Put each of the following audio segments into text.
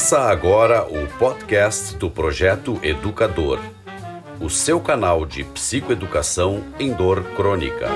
Começa agora o podcast do Projeto Educador, o seu canal de psicoeducação em dor crônica.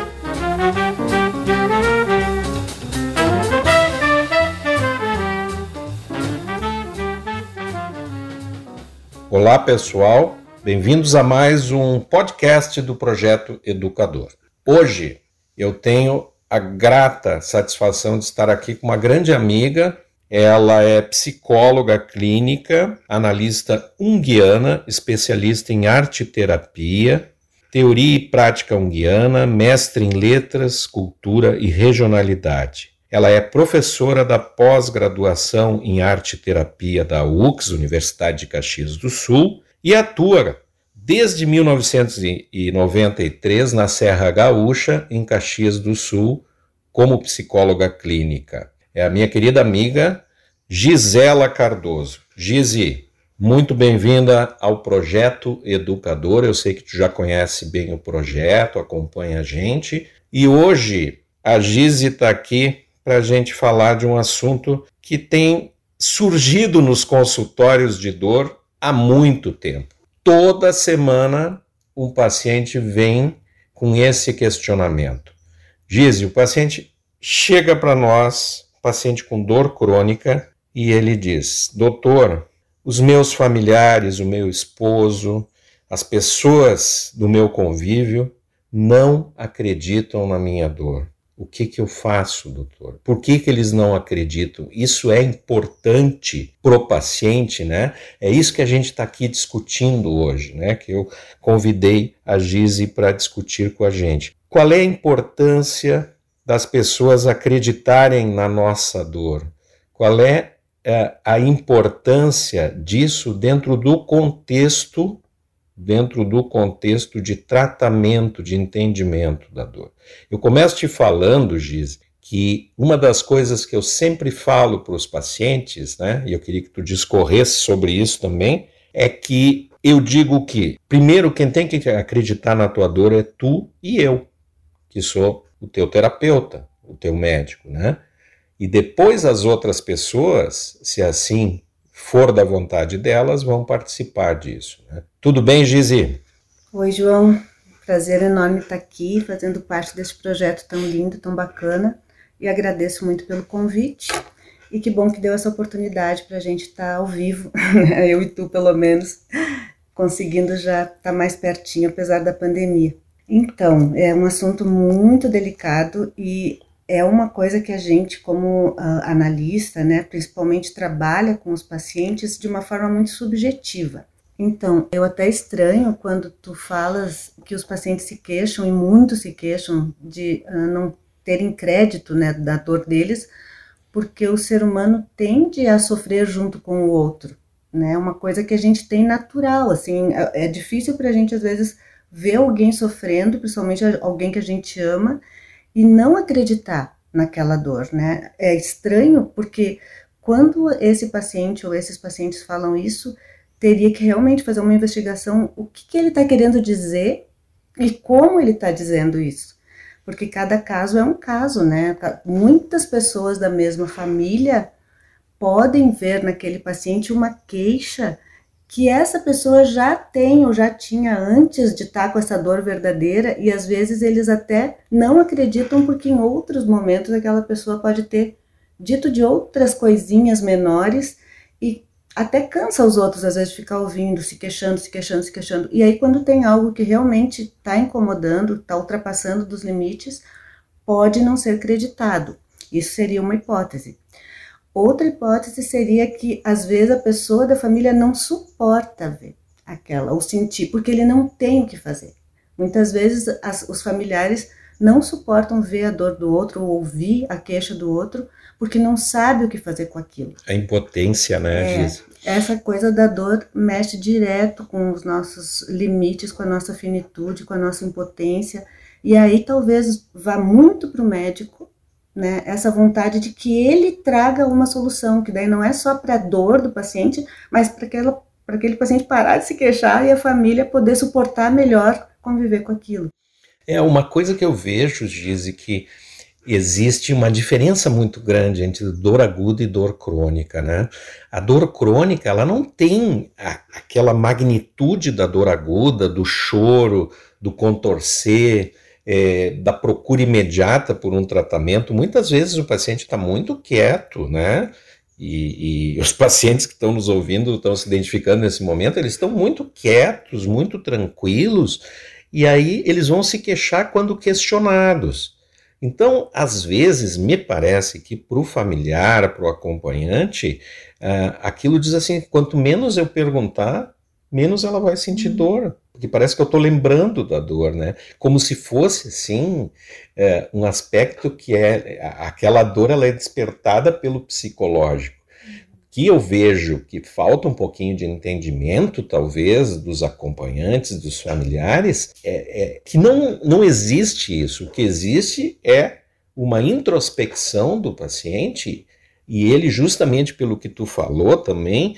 Olá, pessoal. Bem-vindos a mais um podcast do Projeto Educador. Hoje eu tenho a grata satisfação de estar aqui com uma grande amiga. Ela é psicóloga clínica, analista unguiana, especialista em arte terapia, teoria e prática unguiana, mestre em letras, cultura e regionalidade. Ela é professora da pós-graduação em arte terapia da UX, Universidade de Caxias do Sul, e atua desde 1993 na Serra Gaúcha, em Caxias do Sul, como psicóloga clínica. É a minha querida amiga Gisela Cardoso. Gisi, muito bem-vinda ao projeto Educador. Eu sei que tu já conhece bem o projeto, acompanha a gente. E hoje a Gisi está aqui para a gente falar de um assunto que tem surgido nos consultórios de dor há muito tempo toda semana um paciente vem com esse questionamento. Gise, o paciente chega para nós, paciente com dor crônica, e ele diz: Doutor, os meus familiares, o meu esposo, as pessoas do meu convívio não acreditam na minha dor. O que, que eu faço, doutor? Por que, que eles não acreditam? Isso é importante para o paciente, né? É isso que a gente está aqui discutindo hoje, né? Que eu convidei a Gise para discutir com a gente. Qual é a importância das pessoas acreditarem na nossa dor? Qual é eh, a importância disso dentro do contexto dentro do contexto de tratamento, de entendimento da dor. Eu começo te falando, Giz, que uma das coisas que eu sempre falo para os pacientes, né, e eu queria que tu discorresse sobre isso também, é que eu digo que, primeiro, quem tem que acreditar na tua dor é tu e eu, que sou o teu terapeuta, o teu médico, né? E depois as outras pessoas, se assim for da vontade delas, vão participar disso. Né? Tudo bem, Gizi? Oi, João. Prazer enorme estar aqui, fazendo parte desse projeto tão lindo, tão bacana. E agradeço muito pelo convite. E que bom que deu essa oportunidade para a gente estar ao vivo, eu e tu, pelo menos, conseguindo já estar mais pertinho, apesar da pandemia. Então, é um assunto muito delicado e é uma coisa que a gente, como uh, analista, né, principalmente trabalha com os pacientes de uma forma muito subjetiva. Então, eu até estranho quando tu falas que os pacientes se queixam, e muitos se queixam, de uh, não terem crédito né, da dor deles, porque o ser humano tende a sofrer junto com o outro. Né? É uma coisa que a gente tem natural, assim, é, é difícil para a gente às vezes ver alguém sofrendo, principalmente alguém que a gente ama, e não acreditar naquela dor, né? É estranho porque quando esse paciente ou esses pacientes falam isso, teria que realmente fazer uma investigação o que, que ele está querendo dizer e como ele está dizendo isso. Porque cada caso é um caso, né? Muitas pessoas da mesma família podem ver naquele paciente uma queixa que essa pessoa já tem ou já tinha antes de estar com essa dor verdadeira e às vezes eles até não acreditam porque em outros momentos aquela pessoa pode ter dito de outras coisinhas menores e até cansa os outros, às vezes, ficar ouvindo, se queixando, se queixando, se queixando. E aí, quando tem algo que realmente está incomodando, está ultrapassando dos limites, pode não ser acreditado. Isso seria uma hipótese. Outra hipótese seria que, às vezes, a pessoa da família não suporta ver aquela, ou sentir, porque ele não tem o que fazer. Muitas vezes, as, os familiares não suportam ver a dor do outro ou ouvir a queixa do outro, porque não sabe o que fazer com aquilo. A impotência, né, é, Essa coisa da dor mexe direto com os nossos limites, com a nossa finitude, com a nossa impotência. E aí talvez vá muito para o médico, né? Essa vontade de que ele traga uma solução, que daí não é só para a dor do paciente, mas para para aquele paciente parar de se queixar e a família poder suportar melhor conviver com aquilo. É uma coisa que eu vejo, Gize, que existe uma diferença muito grande entre dor aguda e dor crônica, né? A dor crônica, ela não tem a, aquela magnitude da dor aguda, do choro, do contorcer, é, da procura imediata por um tratamento. Muitas vezes o paciente está muito quieto, né? E, e, os pacientes que estão nos ouvindo, estão se identificando nesse momento, eles estão muito quietos, muito tranquilos, e aí eles vão se queixar quando questionados. Então, às vezes, me parece que para o familiar, para o acompanhante, uh, aquilo diz assim: quanto menos eu perguntar, menos ela vai sentir uhum. dor. Porque parece que eu estou lembrando da dor, né? Como se fosse, sim, uh, um aspecto que é. Aquela dor ela é despertada pelo psicológico que eu vejo que falta um pouquinho de entendimento, talvez, dos acompanhantes, dos familiares, é, é, que não, não existe isso. O que existe é uma introspecção do paciente, e ele, justamente pelo que tu falou também,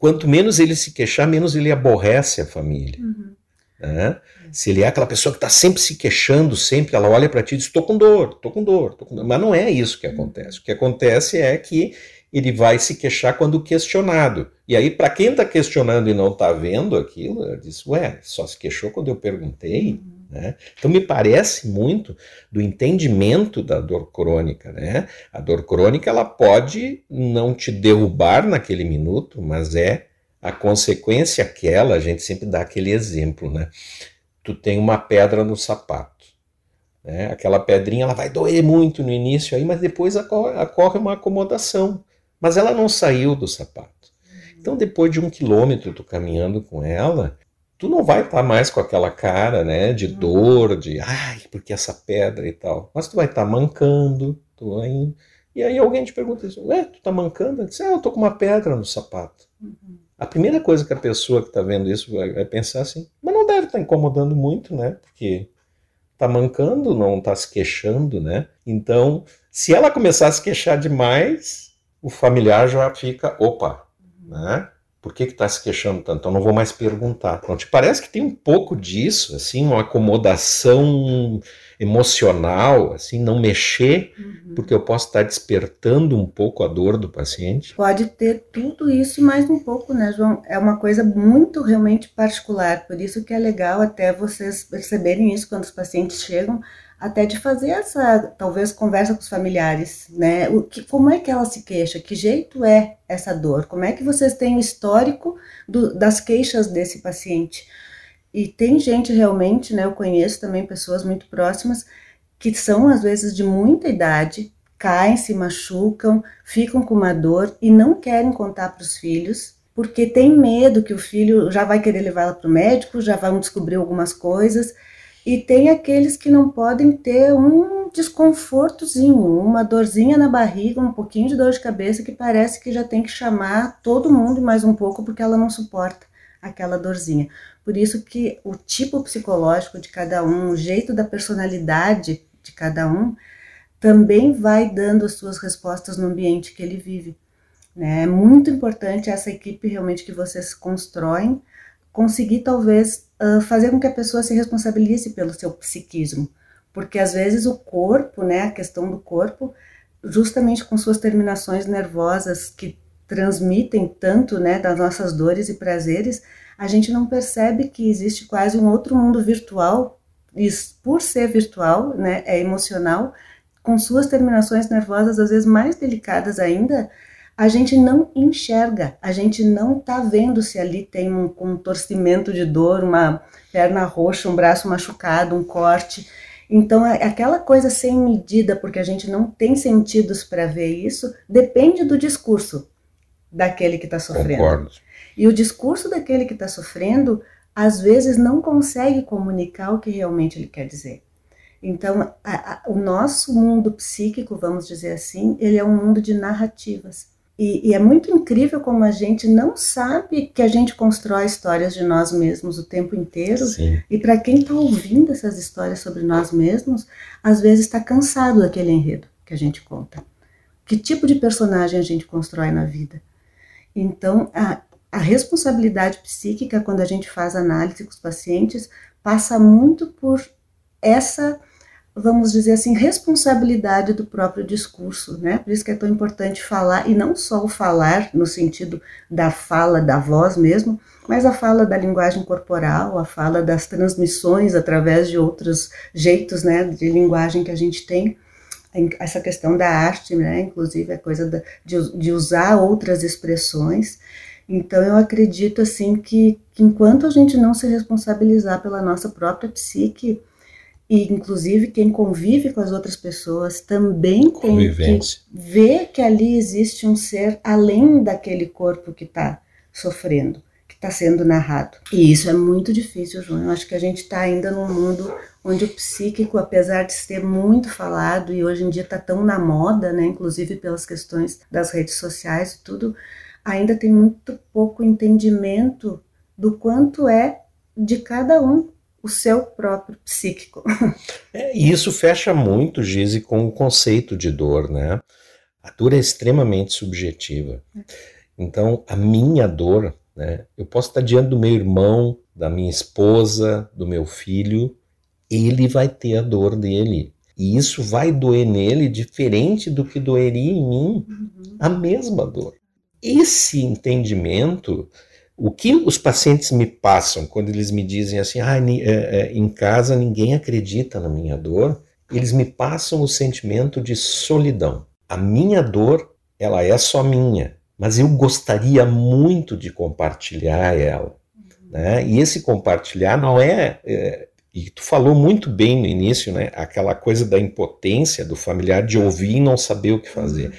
quanto menos ele se queixar, menos ele aborrece a família. Uhum. Né? Se ele é aquela pessoa que está sempre se queixando, sempre ela olha para ti e diz: estou com dor, estou com dor, com dor. Mas não é isso que acontece. O que acontece é que ele vai se queixar quando questionado. E aí, para quem está questionando e não está vendo aquilo, ele diz, ué, só se queixou quando eu perguntei. Uhum. Né? Então, me parece muito do entendimento da dor crônica. Né? A dor crônica ela pode não te derrubar naquele minuto, mas é a consequência aquela, a gente sempre dá aquele exemplo, né? Tu tem uma pedra no sapato. Né? Aquela pedrinha ela vai doer muito no início aí, mas depois ocorre uma acomodação mas ela não saiu do sapato. Então, depois de um quilômetro tu caminhando com ela, tu não vai estar tá mais com aquela cara, né, de uhum. dor, de ai, porque essa pedra e tal. Mas tu vai estar tá mancando, tu vai... E aí alguém te pergunta assim, ué, tu tá mancando? Eu disse, ah, eu tô com uma pedra no sapato. Uhum. A primeira coisa que a pessoa que está vendo isso vai, vai, pensar assim, mas não deve estar tá incomodando muito, né? Porque tá mancando, não está se queixando, né? Então, se ela começar a se queixar demais, o familiar já fica, opa, né? Por que está se queixando tanto? Então não vou mais perguntar. Não te parece que tem um pouco disso, assim, uma acomodação emocional, assim, não mexer, uhum. porque eu posso estar despertando um pouco a dor do paciente? Pode ter tudo isso e mais um pouco, né, João? É uma coisa muito realmente particular, por isso que é legal até vocês perceberem isso quando os pacientes chegam, até de fazer essa, talvez, conversa com os familiares, né? O que, como é que ela se queixa? Que jeito é essa dor? Como é que vocês têm o histórico do, das queixas desse paciente? E tem gente realmente, né? Eu conheço também pessoas muito próximas que são, às vezes, de muita idade, caem, se machucam, ficam com uma dor e não querem contar para os filhos, porque tem medo que o filho já vai querer levá-la para o médico, já vão descobrir algumas coisas e tem aqueles que não podem ter um desconfortozinho, uma dorzinha na barriga, um pouquinho de dor de cabeça que parece que já tem que chamar todo mundo mais um pouco porque ela não suporta aquela dorzinha. Por isso que o tipo psicológico de cada um, o jeito da personalidade de cada um, também vai dando as suas respostas no ambiente que ele vive. Né? É muito importante essa equipe realmente que vocês constroem, conseguir talvez fazer com que a pessoa se responsabilize pelo seu psiquismo, porque às vezes o corpo, né, a questão do corpo, justamente com suas terminações nervosas que transmitem tanto, né, das nossas dores e prazeres, a gente não percebe que existe quase um outro mundo virtual, e por ser virtual, né, é emocional, com suas terminações nervosas às vezes mais delicadas ainda, a gente não enxerga, a gente não está vendo se ali tem um contorcimento de dor, uma perna roxa, um braço machucado, um corte. Então, é aquela coisa sem medida, porque a gente não tem sentidos para ver isso, depende do discurso daquele que está sofrendo. Concordo. E o discurso daquele que está sofrendo, às vezes, não consegue comunicar o que realmente ele quer dizer. Então, a, a, o nosso mundo psíquico, vamos dizer assim, ele é um mundo de narrativas. E, e, é muito incrível como a gente não sabe que a gente constrói histórias de nós mesmos o tempo inteiro. Sim. E para quem está ouvindo essas histórias sobre nós mesmos, às vezes está cansado daquele enredo que a gente conta. Que tipo de personagem a gente constrói na vida? Então, a, a responsabilidade psíquica, quando a gente faz análise com os pacientes, passa muito por essa vamos dizer assim, responsabilidade do próprio discurso, né? Por isso que é tão importante falar, e não só o falar no sentido da fala, da voz mesmo, mas a fala da linguagem corporal, a fala das transmissões através de outros jeitos, né, de linguagem que a gente tem, essa questão da arte, né, inclusive a coisa de, de usar outras expressões, então eu acredito assim que, que, enquanto a gente não se responsabilizar pela nossa própria psique e inclusive quem convive com as outras pessoas também tem que ver que ali existe um ser além daquele corpo que está sofrendo, que está sendo narrado. E isso é muito difícil, João. Eu acho que a gente está ainda num mundo onde o psíquico, apesar de ser muito falado e hoje em dia está tão na moda, né, inclusive pelas questões das redes sociais e tudo, ainda tem muito pouco entendimento do quanto é de cada um o seu próprio psíquico. É, e isso fecha muito, Gise, com o conceito de dor, né? A dor é extremamente subjetiva. Então, a minha dor, né? Eu posso estar diante do meu irmão, da minha esposa, do meu filho, ele vai ter a dor dele. E isso vai doer nele diferente do que doeria em mim, uhum. a mesma dor. Esse entendimento, o que os pacientes me passam quando eles me dizem assim, ah, em casa ninguém acredita na minha dor, eles me passam o sentimento de solidão. A minha dor, ela é só minha, mas eu gostaria muito de compartilhar ela. Né? E esse compartilhar não é, é e tu falou muito bem no início, né? Aquela coisa da impotência do familiar de ouvir e não saber o que fazer.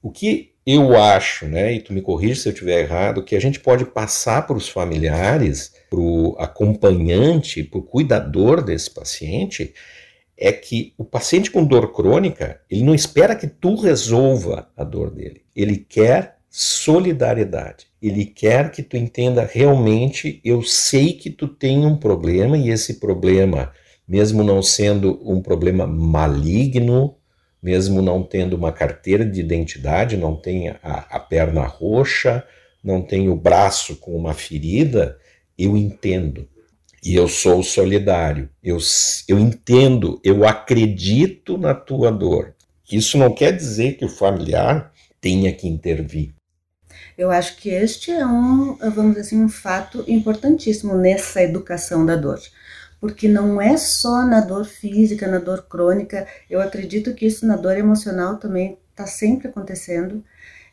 O que eu acho, né, e tu me corrige se eu estiver errado, que a gente pode passar para os familiares, para o acompanhante, para o cuidador desse paciente, é que o paciente com dor crônica, ele não espera que tu resolva a dor dele. Ele quer solidariedade. Ele quer que tu entenda realmente, eu sei que tu tem um problema e esse problema, mesmo não sendo um problema maligno, mesmo não tendo uma carteira de identidade, não tem a, a perna roxa, não tem o braço com uma ferida, eu entendo. E eu sou solidário. Eu, eu entendo, eu acredito na tua dor. Isso não quer dizer que o familiar tenha que intervir. Eu acho que este é um, vamos dizer assim, um fato importantíssimo nessa educação da dor porque não é só na dor física, na dor crônica, eu acredito que isso na dor emocional também está sempre acontecendo.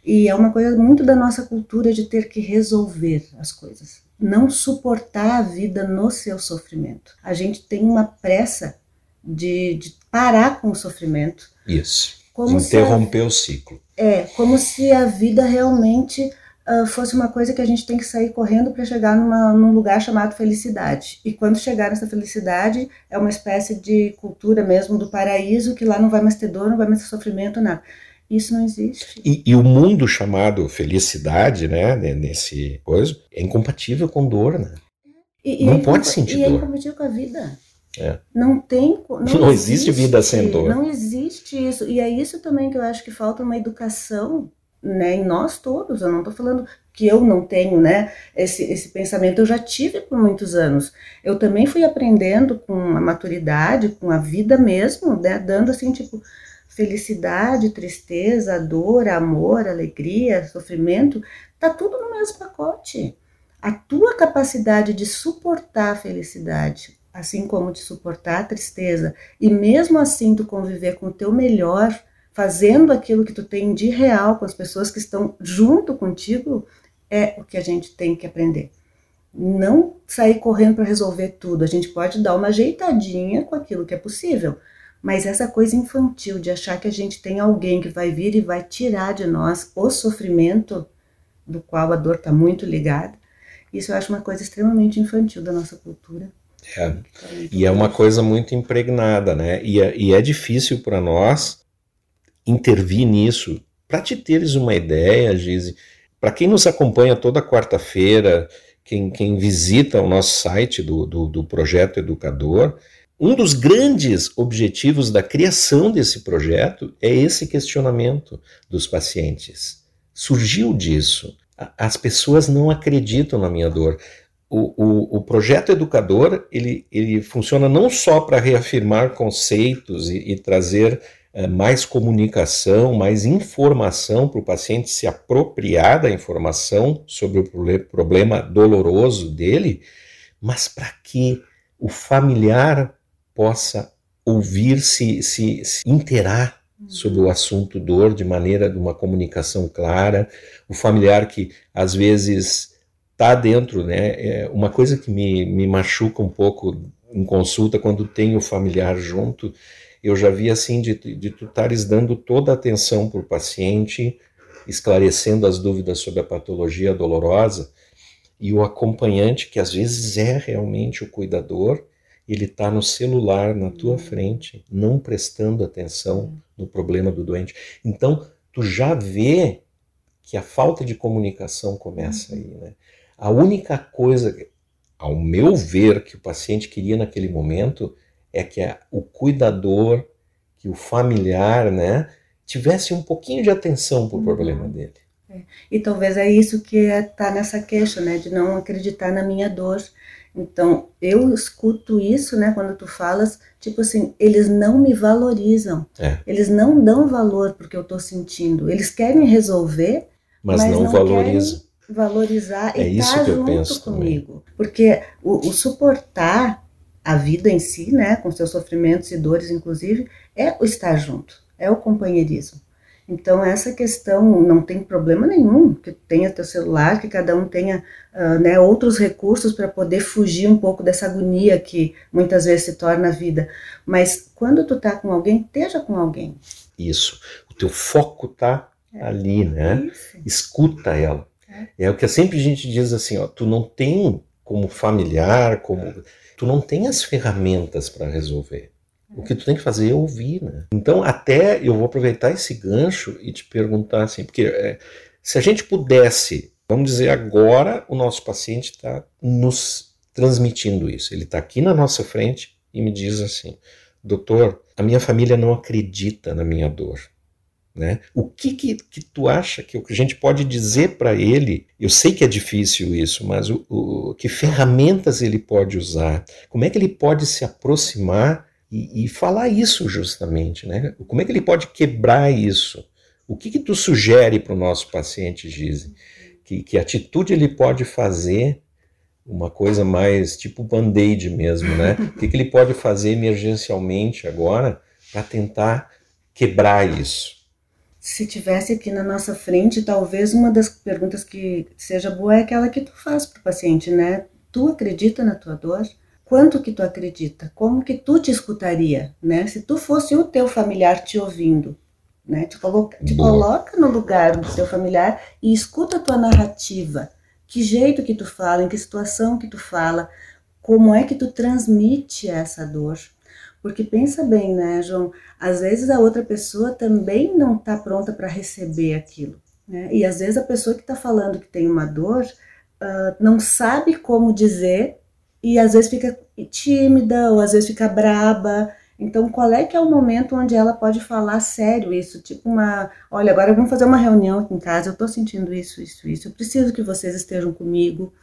E é uma coisa muito da nossa cultura de ter que resolver as coisas, não suportar a vida no seu sofrimento. A gente tem uma pressa de, de parar com o sofrimento. Isso. Como Interromper a, o ciclo. É, como se a vida realmente uh, fosse uma coisa que a gente tem que sair correndo para chegar numa, num lugar chamado felicidade. E quando chegar nessa felicidade, é uma espécie de cultura mesmo do paraíso, que lá não vai mais ter dor, não vai mais ter sofrimento, nada. Isso não existe. E, e, o mundo chamado felicidade, né, nesse coisa, é incompatível com dor, né? E, não é pode sentir e é dor. E é incompatível com a vida. É. Não tem. Não, não existe, existe vida sem dor. Não existe isso. E é isso também que eu acho que falta uma educação né, em nós todos. Eu não estou falando que eu não tenho, né, esse, esse pensamento. Eu já tive por muitos anos. Eu também fui aprendendo com a maturidade, com a vida mesmo, né, dando assim, tipo, felicidade, tristeza, dor, amor, alegria, sofrimento, tá tudo no mesmo pacote. A tua capacidade de suportar a felicidade, assim como de suportar a tristeza, e mesmo assim tu conviver com o teu melhor, fazendo aquilo que tu tem de real com as pessoas que estão junto contigo, é o que a gente tem que aprender. Não sair correndo para resolver tudo. A gente pode dar uma ajeitadinha com aquilo que é possível, mas essa coisa infantil de achar que a gente tem alguém que vai vir e vai tirar de nós o sofrimento do qual a dor está muito ligada, isso eu acho uma coisa extremamente infantil da nossa cultura. É. E é uma coisa muito impregnada, né? E é, e é difícil para nós intervir nisso. Para te teres uma ideia, Gise, para quem nos acompanha toda quarta-feira, quem, quem, visita o nosso site do, do, do Projeto Educador, um dos grandes objetivos da criação desse projeto é esse questionamento dos pacientes. Surgiu disso. As pessoas não acreditam na minha dor. o, o, o, projeto educador ele, ele funciona não só para reafirmar conceitos e, e trazer mais comunicação, mais informação para o paciente se apropriar da informação sobre o problema doloroso dele, mas para que o familiar possa ouvir, se, se, se interar sobre o assunto dor de maneira de uma comunicação clara, o familiar que às vezes está dentro, né? É uma coisa que me, me machuca um pouco em consulta quando tem o familiar junto eu já vi assim de, de tu estares dando toda a atenção para o paciente, esclarecendo as dúvidas sobre a patologia dolorosa, e o acompanhante, que às vezes é realmente o cuidador, ele está no celular na tua uhum. frente, não prestando atenção no problema do doente. Então, tu já vê que a falta de comunicação começa aí, né? A única coisa, ao meu ver, que o paciente queria naquele momento é que a, o cuidador, que o familiar, né, tivesse um pouquinho de atenção para o uhum. problema dele. É. E talvez é isso que está é, nessa queixa, né, de não acreditar na minha dor. Então, eu escuto isso, né, quando tu falas, tipo assim, eles não me valorizam. É. Eles não dão valor porque eu estou sentindo. Eles querem resolver, mas, mas não, não valorizam. valorizar é e estar tá junto comigo. Também. Porque o, o suportar a vida em si, né, com seus sofrimentos e dores, inclusive, é o estar junto, é o companheirismo. Então, essa questão não tem problema nenhum que tenha teu celular, que cada um tenha uh, né, outros recursos para poder fugir um pouco dessa agonia que muitas vezes se torna a vida. Mas quando tu tá com alguém, esteja com alguém. Isso. O teu foco tá é. ali, né? Isso. Escuta ela. É. é. o que sempre a gente diz assim, ó, tu não tem como familiar, como tu não tem as ferramentas para resolver. O que tu tem que fazer é ouvir, né? Então, até eu vou aproveitar esse gancho e te perguntar assim, porque é, se a gente pudesse, vamos dizer agora, o nosso paciente está nos transmitindo isso. Ele está aqui na nossa frente e me diz assim, doutor, a minha família não acredita na minha dor. Né? O que, que, que tu acha que a gente pode dizer para ele? Eu sei que é difícil isso, mas o, o, que ferramentas ele pode usar? Como é que ele pode se aproximar e, e falar isso justamente? Né? Como é que ele pode quebrar isso? O que, que tu sugere para o nosso paciente, Gise? Que, que atitude ele pode fazer uma coisa mais tipo band-aid mesmo, né? O que, que ele pode fazer emergencialmente agora para tentar quebrar isso? Se tivesse aqui na nossa frente, talvez uma das perguntas que seja boa é aquela que tu faz para o paciente, né? Tu acredita na tua dor? Quanto que tu acredita? Como que tu te escutaria, né? Se tu fosse o teu familiar te ouvindo, né? Te coloca, te coloca no lugar do teu familiar e escuta a tua narrativa. Que jeito que tu fala, em que situação que tu fala, como é que tu transmite essa dor, porque pensa bem, né, João? Às vezes a outra pessoa também não está pronta para receber aquilo. Né? E às vezes a pessoa que está falando que tem uma dor uh, não sabe como dizer e às vezes fica tímida ou às vezes fica braba. Então, qual é que é o momento onde ela pode falar sério isso? Tipo uma, olha, agora vamos fazer uma reunião aqui em casa, eu estou sentindo isso, isso, isso, eu preciso que vocês estejam comigo.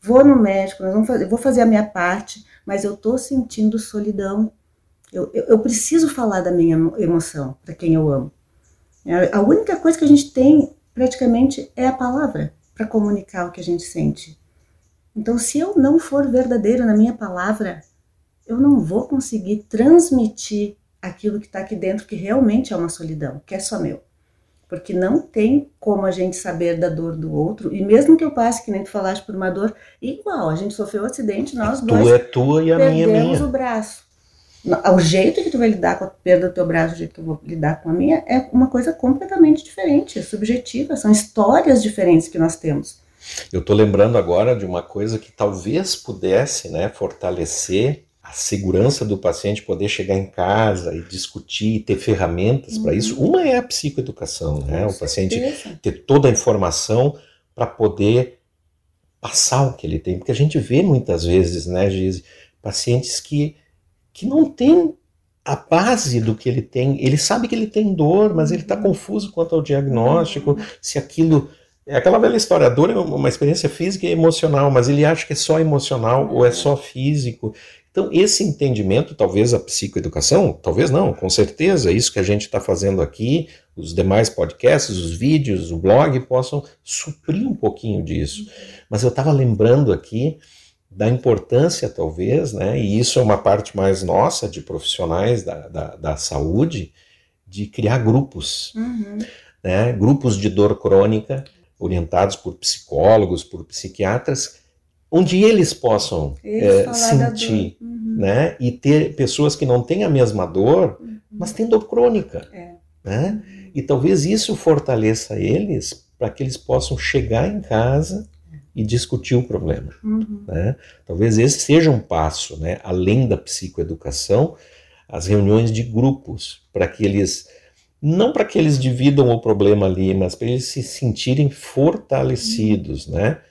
Vou no médico, nós vamos fazer, vou fazer a minha parte, mas eu estou sentindo solidão. Eu, eu, eu preciso falar da minha emoção para quem eu amo. É, a única coisa que a gente tem praticamente é a palavra para comunicar o que a gente sente. Então, se eu não for verdadeiro na minha palavra, eu não vou conseguir transmitir aquilo que está aqui dentro, que realmente é uma solidão, que é só meu. Porque não tem como a gente saber da dor do outro, e mesmo que eu passe, que nem tu falaste, por uma dor igual, a gente sofreu um acidente, nós dois. Tu é tua e a minha é minha. o braço o jeito que tu vai lidar com a perda do teu braço, o jeito que eu vou lidar com a minha, é uma coisa completamente diferente, é subjetiva, são histórias diferentes que nós temos. Eu estou lembrando agora de uma coisa que talvez pudesse né, fortalecer a segurança do paciente poder chegar em casa e discutir, ter ferramentas uhum. para isso. Uma é a psicoeducação, né? o paciente ter toda a informação para poder passar o que ele tem, porque a gente vê muitas vezes, né, Giz, pacientes que que não tem a base do que ele tem. Ele sabe que ele tem dor, mas ele está uhum. confuso quanto ao diagnóstico, se aquilo é aquela velha história, a dor é uma experiência física e emocional, mas ele acha que é só emocional ou é só físico. Então, esse entendimento, talvez a psicoeducação, talvez não, com certeza, isso que a gente está fazendo aqui, os demais podcasts, os vídeos, o blog, possam suprir um pouquinho disso. Mas eu estava lembrando aqui da importância, talvez, né, e isso é uma parte mais nossa de profissionais da, da, da saúde, de criar grupos, uhum. né, grupos de dor crônica, orientados por psicólogos, por psiquiatras, onde eles possam eles é, sentir, uhum. né? E ter pessoas que não têm a mesma dor, uhum. mas têm dor crônica, é. né? E talvez isso fortaleça eles para que eles possam chegar em casa e discutir o problema, uhum. né? Talvez esse seja um passo, né? Além da psicoeducação, as reuniões de grupos para que eles não para que eles dividam o problema ali, mas para eles se sentirem fortalecidos, né?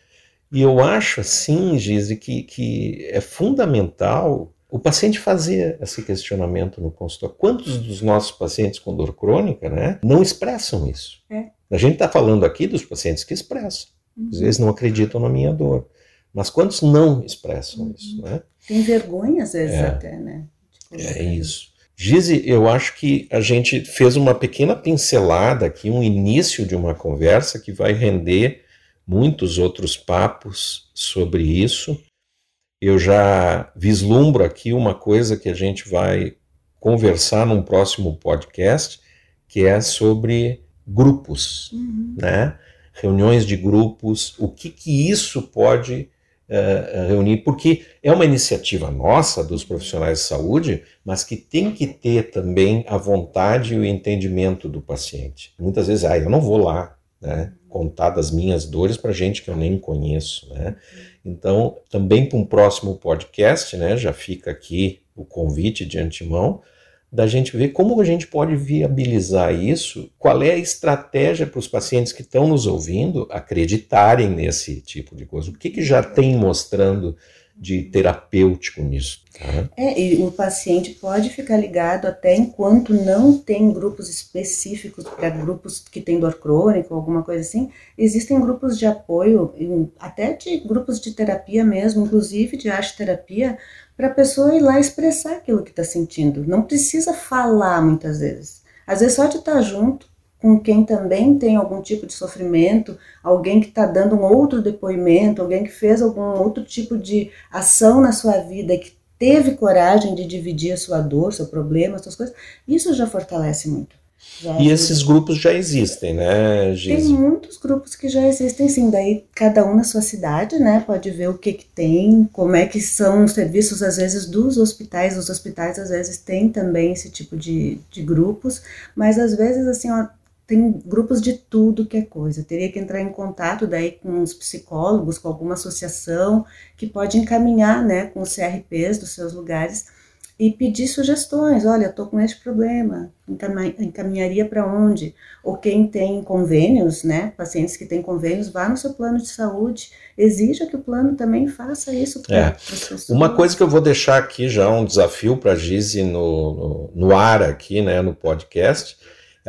E eu acho, assim, Gise, que, que é fundamental o paciente fazer esse questionamento no consultório. Quantos dos nossos pacientes com dor crônica né, não expressam isso? É. A gente está falando aqui dos pacientes que expressam. Uhum. Às vezes não acreditam na minha dor. Mas quantos não expressam uhum. isso? Né? Tem vergonha, às vezes, é. até, né? é isso. Gise, eu acho que a gente fez uma pequena pincelada aqui, um início de uma conversa que vai render muitos outros papos sobre isso. Eu já vislumbro aqui uma coisa que a gente vai conversar num próximo podcast, que é sobre grupos, uhum. né? Reuniões de grupos, o que que isso pode uh, reunir, porque é uma iniciativa nossa, dos profissionais de saúde, mas que tem que ter também a vontade e o entendimento do paciente. Muitas vezes, ah, eu não vou lá, né? contar das minhas dores para gente que eu nem conheço, né? Então, também para um próximo podcast, né? Já fica aqui o convite de antemão da gente ver como a gente pode viabilizar isso, qual é a estratégia para os pacientes que estão nos ouvindo acreditarem nesse tipo de coisa. O que, que já tem mostrando de terapêutico nisso. Tá? É, e o paciente pode ficar ligado até enquanto não tem grupos específicos para grupos que têm dor crônica ou alguma coisa assim. Existem grupos de apoio, até de grupos de terapia mesmo, inclusive de arte terapia, para a pessoa ir lá expressar aquilo que está sentindo. Não precisa falar muitas vezes. Às vezes só de estar tá junto com quem também tem algum tipo de sofrimento, alguém que está dando um outro depoimento, alguém que fez algum outro tipo de ação na sua vida, que teve coragem de dividir a sua dor, seu problema, suas coisas, isso já fortalece muito. Já e esses grupos já existem, né, Giz? Tem muitos grupos que já existem, sim. Daí cada um na sua cidade, né? Pode ver o que, que tem, como é que são os serviços, às vezes, dos hospitais. Os hospitais, às vezes, têm também esse tipo de, de grupos, mas às vezes, assim, ó, tem grupos de tudo que é coisa. teria que entrar em contato daí com os psicólogos, com alguma associação que pode encaminhar, né, com os CRPs dos seus lugares e pedir sugestões. Olha, estou com este problema, encaminharia para onde? Ou quem tem convênios, né, pacientes que têm convênios, vá no seu plano de saúde, exija que o plano também faça isso para é. as pessoas. Uma coisa que eu vou deixar aqui já um desafio para a Gize no, no, no ar aqui, né, no podcast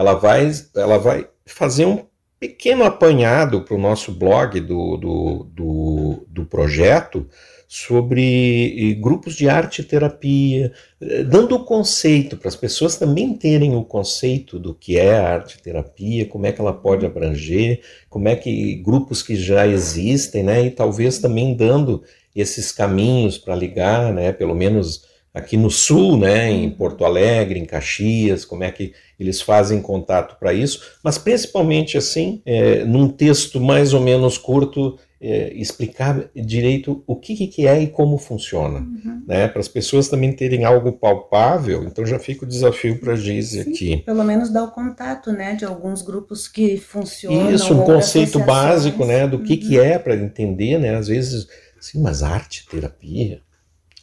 ela vai, ela vai fazer um pequeno apanhado para o nosso blog do, do, do, do projeto sobre grupos de arte e terapia, eh, dando o conceito para as pessoas também terem o conceito do que é arte e terapia, como é que ela pode abranger, como é que grupos que já existem, né, e talvez também dando esses caminhos para ligar, né, pelo menos aqui no sul, né, em Porto Alegre, em Caxias, como é que eles fazem contato para isso, mas principalmente assim, é, num texto mais ou menos curto, é, explicar direito o que, que é e como funciona, uhum. né, para as pessoas também terem algo palpável. Então já fica o desafio para a Gise aqui. Pelo menos dar o contato, né, de alguns grupos que funcionam. Isso, um conceito básico, né, do que uhum. que é para entender, né, às vezes, sim, mas arte, terapia,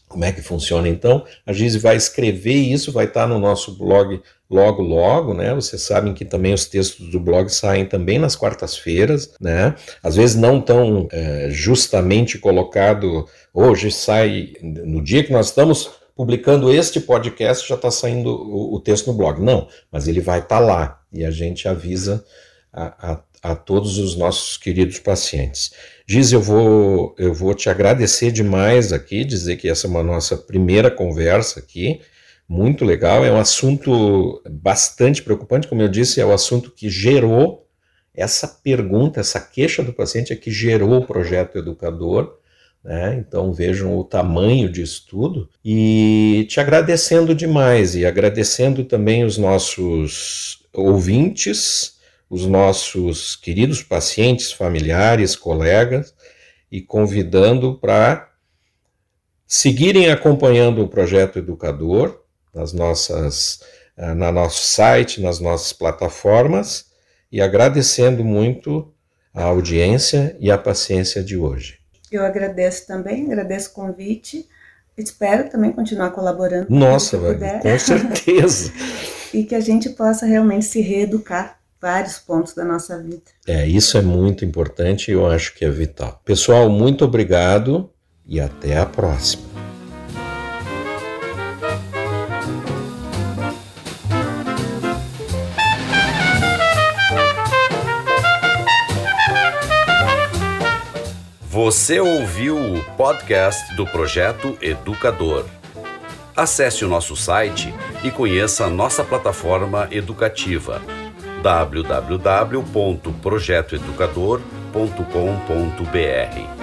como é que funciona. Então, a Gise vai escrever isso, vai estar no nosso blog logo logo, né? Vocês sabem que também os textos do blog saem também nas quartas-feiras, né? Às vezes não tão é, justamente colocado, hoje sai no dia que nós estamos publicando este podcast já está saindo o, o, texto no blog. Não, mas ele vai estar tá lá e a gente avisa a, a, a todos os nossos queridos pacientes. Giz, eu vou, eu vou te agradecer demais aqui, dizer que essa é uma nossa primeira conversa aqui, muito legal, é um assunto bastante preocupante, como eu disse, é o assunto que gerou essa pergunta, essa queixa do paciente é que gerou o projeto educador, né? Então vejam o tamanho disso tudo e te agradecendo demais e agradecendo também os nossos ouvintes os nossos queridos pacientes, familiares, colegas e convidando para seguirem acompanhando o projeto Educador nas nossas, eh, na nosso site, nas nossas plataformas e agradecendo muito a audiência e a paciência de hoje. Eu agradeço também, agradeço o convite. Espero também continuar colaborando. Nossa, com certeza. e que a gente possa realmente se reeducar vários pontos da nossa vida. É, isso é muito importante e eu acho que é vital. Pessoal, muito obrigado e até a próxima. Você ouviu o podcast do Projeto Educador. Acesse o nosso site e conheça a nossa plataforma educativa www.projetoeducador.com.br